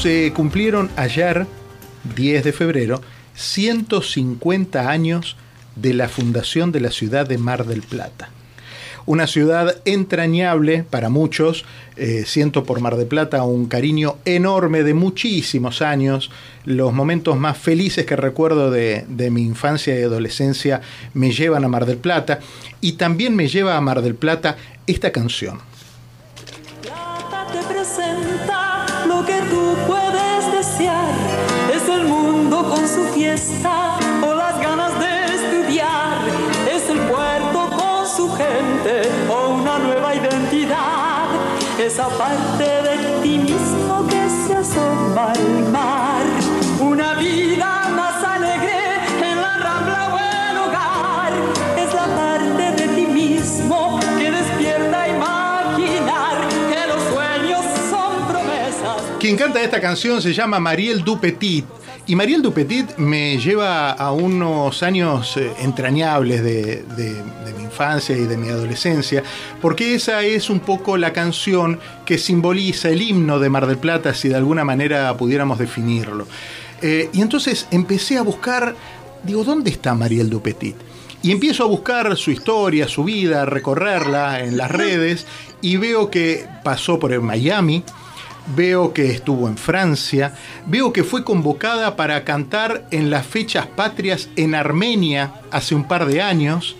se cumplieron ayer, 10 de febrero, 150 años de la fundación de la ciudad de Mar del Plata. Una ciudad entrañable para muchos, eh, siento por Mar del Plata un cariño enorme de muchísimos años. Los momentos más felices que recuerdo de, de mi infancia y adolescencia me llevan a Mar del Plata y también me lleva a Mar del Plata esta canción. Fiesta o las ganas de estudiar. Es el puerto con su gente o una nueva identidad. Esa parte de ti mismo que se asoma al mar. Una vida más alegre en la rambla o el hogar. Es la parte de ti mismo que despierta imaginar que los sueños son promesas. Quien canta esta canción se llama Mariel Dupetit. Y Mariel Dupetit me lleva a unos años eh, entrañables de, de- de mi infancia y de mi adolescencia, porque esa es un poco la canción que simboliza el himno de Mar del Plata, si de alguna manera pudiéramos definirlo. Eh, y entonces empecé a buscar, digo, ¿dónde está Mariel Dupetit? Y empiezo a buscar su historia, su vida, a recorrerla en las redes y veo que pasó por Miami, veo que estuvo en Francia, veo que fue convocada para cantar en las fechas patrias en Armenia hace un par de años.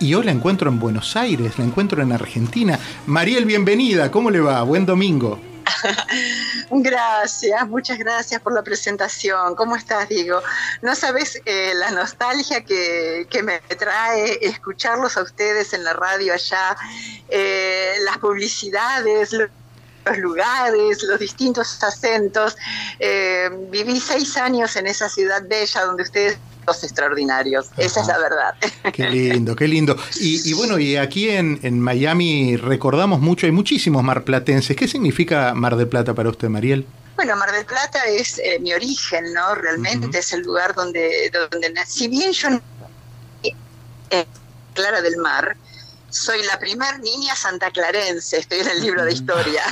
Y hoy la encuentro en Buenos Aires, la encuentro en Argentina. Mariel, bienvenida, ¿cómo le va? Buen domingo. Gracias, muchas gracias por la presentación. ¿Cómo estás, Diego? No sabes eh, la nostalgia que, que me trae escucharlos a ustedes en la radio allá, eh, las publicidades, los lugares, los distintos acentos. Eh, viví seis años en esa ciudad bella donde ustedes son los extraordinarios. Esa es la verdad. Qué lindo, qué lindo. Y, y bueno, y aquí en, en Miami recordamos mucho, hay muchísimos marplatenses. ¿Qué significa Mar del Plata para usted, Mariel? Bueno, Mar del Plata es eh, mi origen, ¿no? Realmente es el lugar donde, donde nací. Si bien yo nací en Clara del Mar, soy la primer niña santaclarense, estoy en el libro de historia.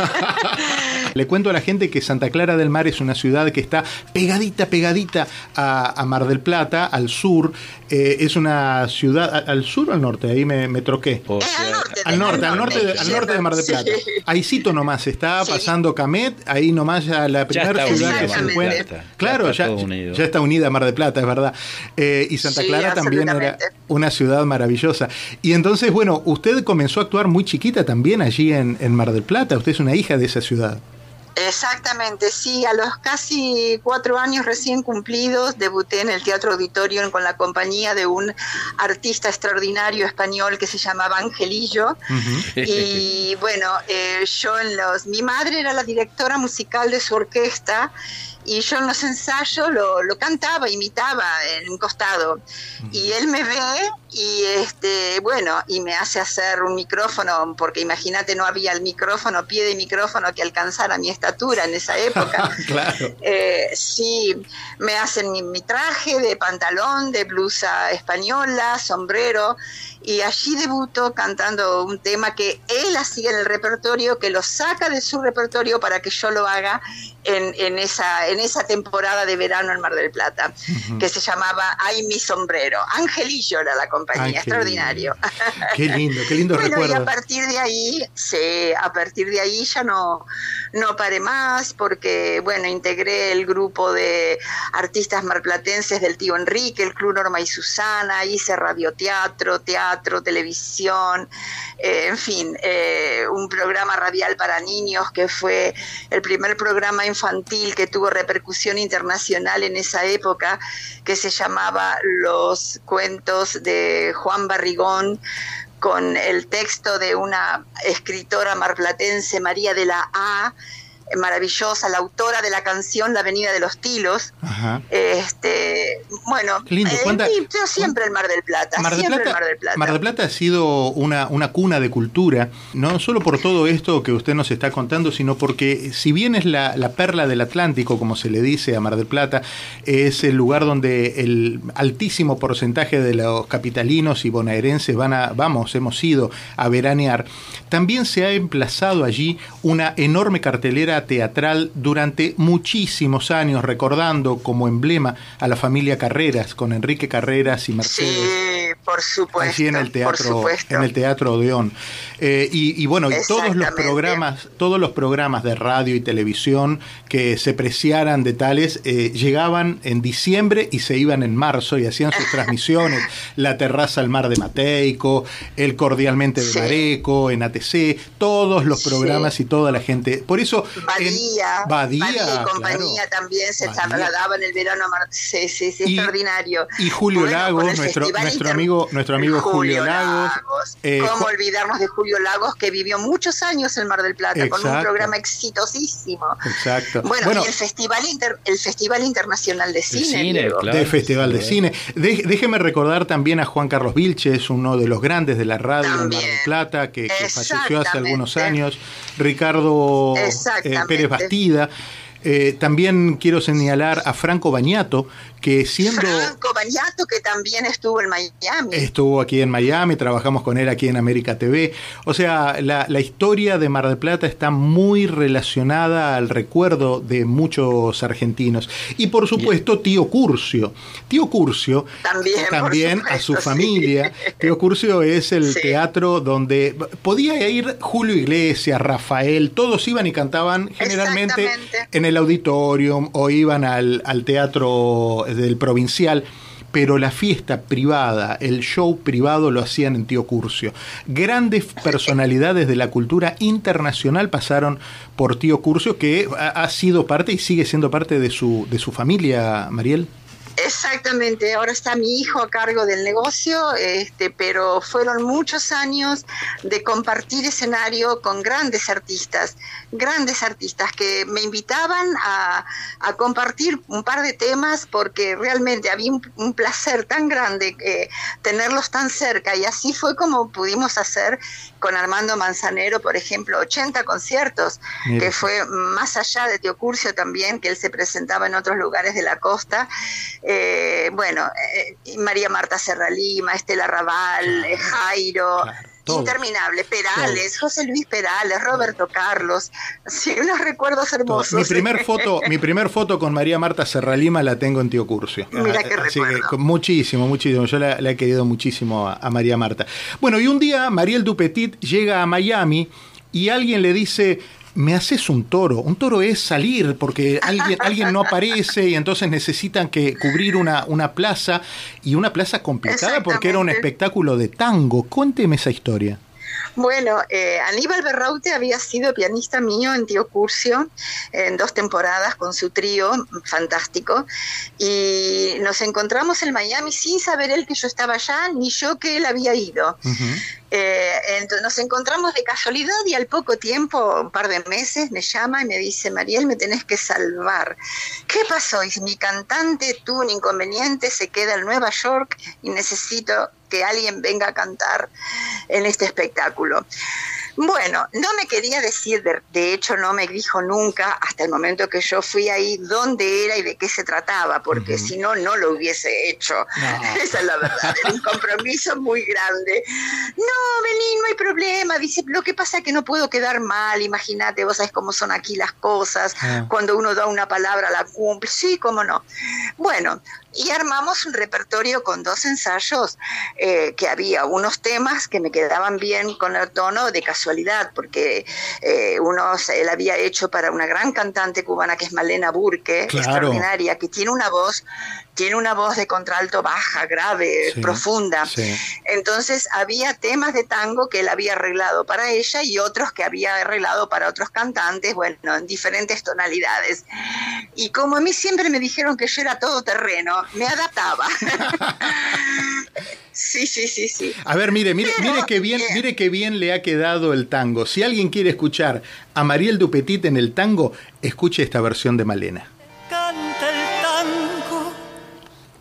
Le cuento a la gente que Santa Clara del Mar es una ciudad que está pegadita, pegadita a, a Mar del Plata, al sur. Eh, es una ciudad, al sur o al norte, ahí me, me troqué. O sea, al norte, Al norte, al norte, de, al norte de Mar del Plata. Sí. Ahícito nomás, está Sí. pasando Camet, ahí nomás ya la primera ciudad que se encuentra. Ya Claro, está ya, unido. ya está unida Mar del Plata, es verdad. Eh, y Santa Sí, Clara también era una ciudad maravillosa. Y entonces, bueno, usted comenzó a actuar muy chiquita también allí en, en Mar del Plata. Usted es una hija de esa ciudad. Exactamente, sí, a los casi cuatro años recién cumplidos debuté en el Teatro Auditorium con la compañía de un artista extraordinario español que se llamaba Angelillo. Y bueno, eh, yo en los. Mi madre era la directora musical de su orquesta y yo en los ensayos lo, lo cantaba, imitaba en un costado. Y él me ve y este, bueno, y me hace hacer un micrófono, porque imagínate, no había el micrófono, pie de micrófono que alcanzara mi estatura en esa época. claro. Eh, sí, me hacen mi, mi traje de pantalón, de blusa española, sombrero, y allí debuto cantando un tema que él hacía en el repertorio, que lo saca de su repertorio para que yo lo haga en, en esa, en esa temporada de verano en Mar del Plata, que se llamaba Ay mi sombrero. Angelillo era la compañía, Angelillo. extraordinario. Qué lindo, qué lindo Bueno, y a recuerdo. partir de ahí, sí, a partir de ahí ya no, no paré más porque, bueno, integré el grupo de artistas marplatenses del tío Enrique, el Club Norma y Susana, hice radioteatro, teatro, televisión, eh, en fin, eh, un programa radial para niños que fue el primer programa infantil que tuvo repercusión internacional en esa época, que se llamaba Los cuentos de Juan Barrigón con el texto de una escritora marplatense, María de la A, maravillosa, la autora de la canción La Avenida de los Tilos. Ajá. Este, bueno, Qué lindo, eh, cuánta- y yo siempre el Mar del Plata, Mar del Plata, el Mar del Plata. Mar del Plata ha sido una, una cuna de cultura, no solo por todo esto que usted nos está contando, sino porque si bien es la, la perla del Atlántico, como se le dice a Mar del Plata, es el lugar donde el altísimo porcentaje de los capitalinos y bonaerenses van a, vamos, hemos ido a veranear, también se ha emplazado allí una enorme cartelera teatral durante muchísimos años, recordando como emblema a la familia Carreras, con Enrique Carreras y Mercedes. Sí, por supuesto. Allí en el teatro, en el teatro Odeón. Eh, y, bueno, y todos los programas, todos los programas de radio y televisión que se preciaran de tales eh, llegaban en diciembre y se iban en marzo y hacían sus transmisiones. La terraza al mar de Mateico, el cordialmente de Mareco, en ATC, todos los programas y toda la gente. Por eso. Badía. Badía, y compañía también se trasladaba en el verano. Sí, sí, sí, extraordinario. Y Julio Lagos, nuestro, nuestro amigo, nuestro amigo Julio, Lagos. Eh, ¿Cómo olvidarnos de Julio Lagos, que vivió muchos años en Mar del Plata con un programa exitosísimo? Exacto. Bueno, y el Festival, el Festival Internacional de Cine. de Festival de Cine. déjeme recordar también a Juan Carlos Vilches, uno de los grandes de la radio de Mar del Plata, que, que falleció hace algunos años. Ricardo eh, Pérez Bastida. Eh, también quiero señalar a Franco Bañato, que siendo... Franco Bañato, que también estuvo en Miami. Estuvo aquí en Miami, trabajamos con él aquí en América TV. O sea, la, historia de Mar del Plata está muy relacionada al recuerdo de muchos argentinos. Y por supuesto, tío Curcio. Tío Curcio, también, también a su familia. Tío Curcio es el teatro donde podía ir Julio Iglesias, Rafael, todos iban y cantaban generalmente en el auditorium o iban al, al teatro del provincial, pero la fiesta privada, el show privado lo hacían en Tío Curcio. Grandes personalidades de la cultura internacional pasaron por Tío Curcio, que ha, sido parte y sigue siendo parte de su, de su familia, Mariel. Exactamente, ahora está mi hijo a cargo del negocio, este, pero fueron muchos años de compartir escenario con grandes artistas, grandes artistas que me invitaban a, compartir un par de temas porque realmente había un, placer tan grande que tenerlos tan cerca y así fue como pudimos hacer con Armando Manzanero, por ejemplo, 80 conciertos, que fue más allá de Teocurcio también, que él se presentaba en otros lugares de la costa. Eh, bueno, eh, María Marta Serralima, Estela Raval, eh, Jairo. Interminable, Perales, José Luis Perales, Roberto Carlos, sí, unos recuerdos hermosos. Mi primer foto, mi primer foto con María Marta Serralima la tengo en Tío Curcio. Mira ah, qué Así que muchísimo, muchísimo. Yo la, he querido muchísimo a, María Marta. Bueno, y un día Mariel Dupetit llega a Miami y alguien le dice, me haces un toro. Un toro es salir porque alguien, alguien no aparece y entonces necesitan que cubrir una, una plaza y una plaza complicada porque era un espectáculo de tango. Cuénteme esa historia. Bueno, eh, Aníbal Berraute había sido pianista mío en Tío Curcio en dos temporadas con su trío fantástico y nos encontramos en Miami sin saber él que yo estaba allá ni yo que él había ido. Eh, entonces nos encontramos de casualidad y al poco tiempo, un par de meses, me llama y me dice, Mariel, me tenés que salvar. ¿Qué pasó? Y mi cantante tuvo un inconveniente, se queda en Nueva York y necesito que alguien venga a cantar en este espectáculo. Bueno, no me quería decir, de, hecho no me dijo nunca hasta el momento que yo fui ahí dónde era y de qué se trataba, porque si no, no lo hubiese hecho. Esa es la verdad, era un compromiso muy grande. No, vení, no hay problema. Dice, lo que pasa es que no puedo quedar mal, imagínate, vos sabés cómo son aquí las cosas, ah. cuando uno da una palabra la cumple, sí, cómo no. Bueno, y armamos un repertorio con dos ensayos eh, que había unos temas que me quedaban bien con el tono de casualidad, porque eh, unos él había hecho para una gran cantante cubana que es Malena Burke, extraordinaria, que tiene una voz tiene una voz de contralto baja, grave, profunda. Entonces había temas de tango que él había arreglado para ella y otros que había arreglado para otros cantantes, bueno, en diferentes tonalidades. Y como a mí siempre me dijeron que yo era todo terreno, me adaptaba. Sí, sí, sí, sí. A ver, mire, mire, mire qué bien, mire qué bien le ha quedado el tango. Si alguien quiere escuchar a Mariel Dupetit en el tango, escuche esta versión de Malena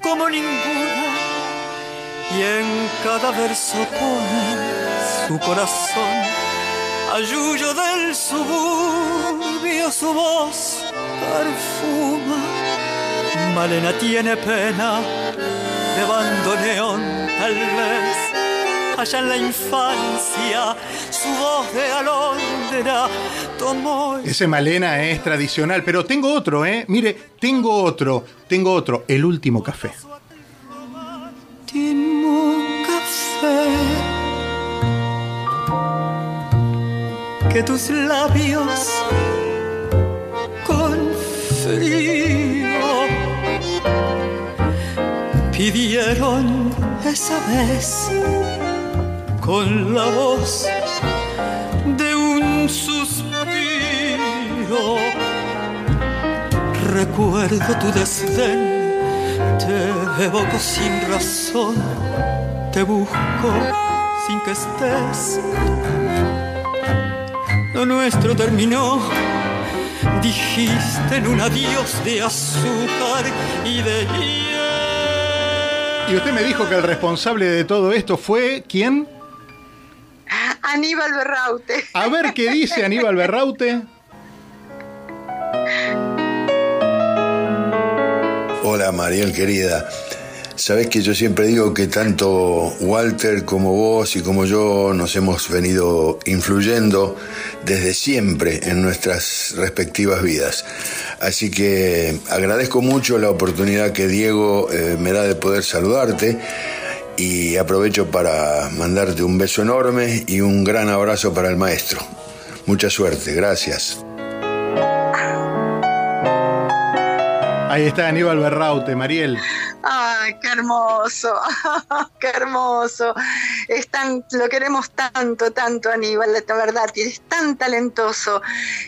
como ninguna y en cada verso pone su corazón ayuyo del suburbio su voz perfuma Malena tiene pena de bandoneón tal vez allá en la infancia, su voz de alondra tomó... Ese Malena es tradicional, pero tengo otro, ¿eh? Mire, tengo otro, tengo otro, el último café. Último café que tus labios con frío pidieron esa vez con la voz de un suspiro. Recuerdo tu desdén, te evoco sin razón, te busco sin que estés. Lo nuestro terminó, dijiste en un adiós de azúcar y de hielo. Y usted me dijo que el responsable de todo esto fue quién? Aníbal Berraute. A ver qué dice Aníbal Berraute. Hola Mariel querida. Sabes que yo siempre digo que tanto Walter como vos y como yo nos hemos venido influyendo desde siempre en nuestras respectivas vidas. Así que agradezco mucho la oportunidad que Diego eh, me da de poder saludarte y aprovecho para mandarte un beso enorme y un gran abrazo para el maestro. Mucha suerte, gracias. Ahí está Aníbal Berraute, Mariel. Ay, qué hermoso, qué hermoso. Es tan, lo queremos tanto, tanto, Aníbal, de verdad, es tan talentoso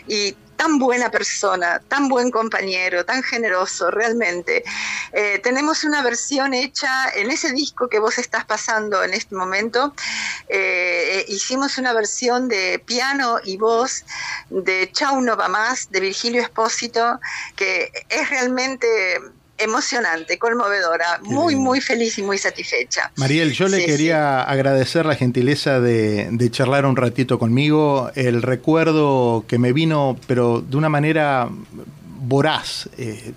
y tan buena persona, tan buen compañero, tan generoso, realmente. Eh, tenemos una versión hecha en ese disco que vos estás pasando en este momento. Eh, hicimos una versión de piano y voz de Chau no va más, de Virgilio Espósito, que es realmente emocionante, conmovedora, muy, muy feliz y muy satisfecha. Mariel, yo le quería agradecer la gentileza de, de, charlar un ratito conmigo, el recuerdo que me vino, pero de una manera voraz, eh,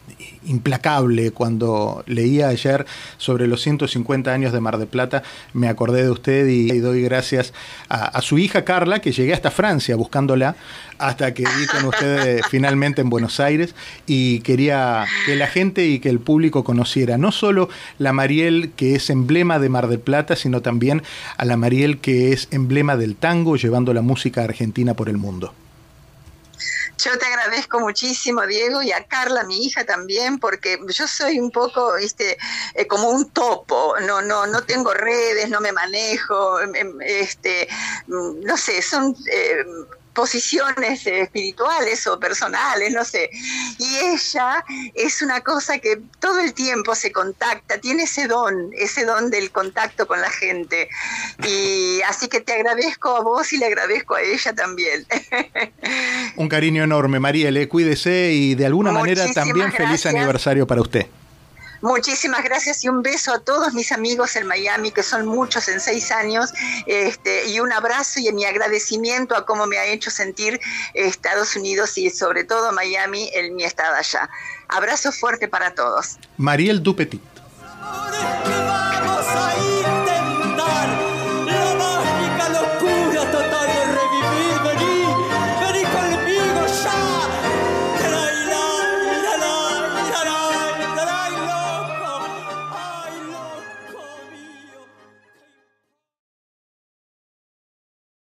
implacable. Cuando leía ayer sobre los 150 años de Mar de Plata, me acordé de usted y, doy gracias a, su hija Carla, que llegué hasta Francia buscándola, hasta que vi con ustedes finalmente en Buenos Aires y quería que la gente y que el público conociera no solo la Mariel que es emblema de Mar del Plata, sino también a la Mariel que es emblema del tango llevando la música argentina por el mundo. Yo te agradezco muchísimo, Diego, y a Carla, mi hija también, porque yo soy un poco, viste, eh, como un topo, no, no, no tengo redes, no me manejo, em, em, este, mm, no sé, son eh, posiciones espirituales o personales, no sé. Y ella es una cosa que todo el tiempo se contacta, tiene ese don, ese don del contacto con la gente. Y así que te agradezco a vos y le agradezco a ella también. Un cariño enorme, Marielle, cuídese y de alguna manera también feliz aniversario para usted. Muchísimas gracias y un beso a todos mis amigos en Miami, que son muchos en seis años, este, y un abrazo y mi agradecimiento a cómo me ha hecho sentir Estados Unidos y sobre todo Miami en mi estado allá. Abrazo fuerte para todos. Mariel Dupetit.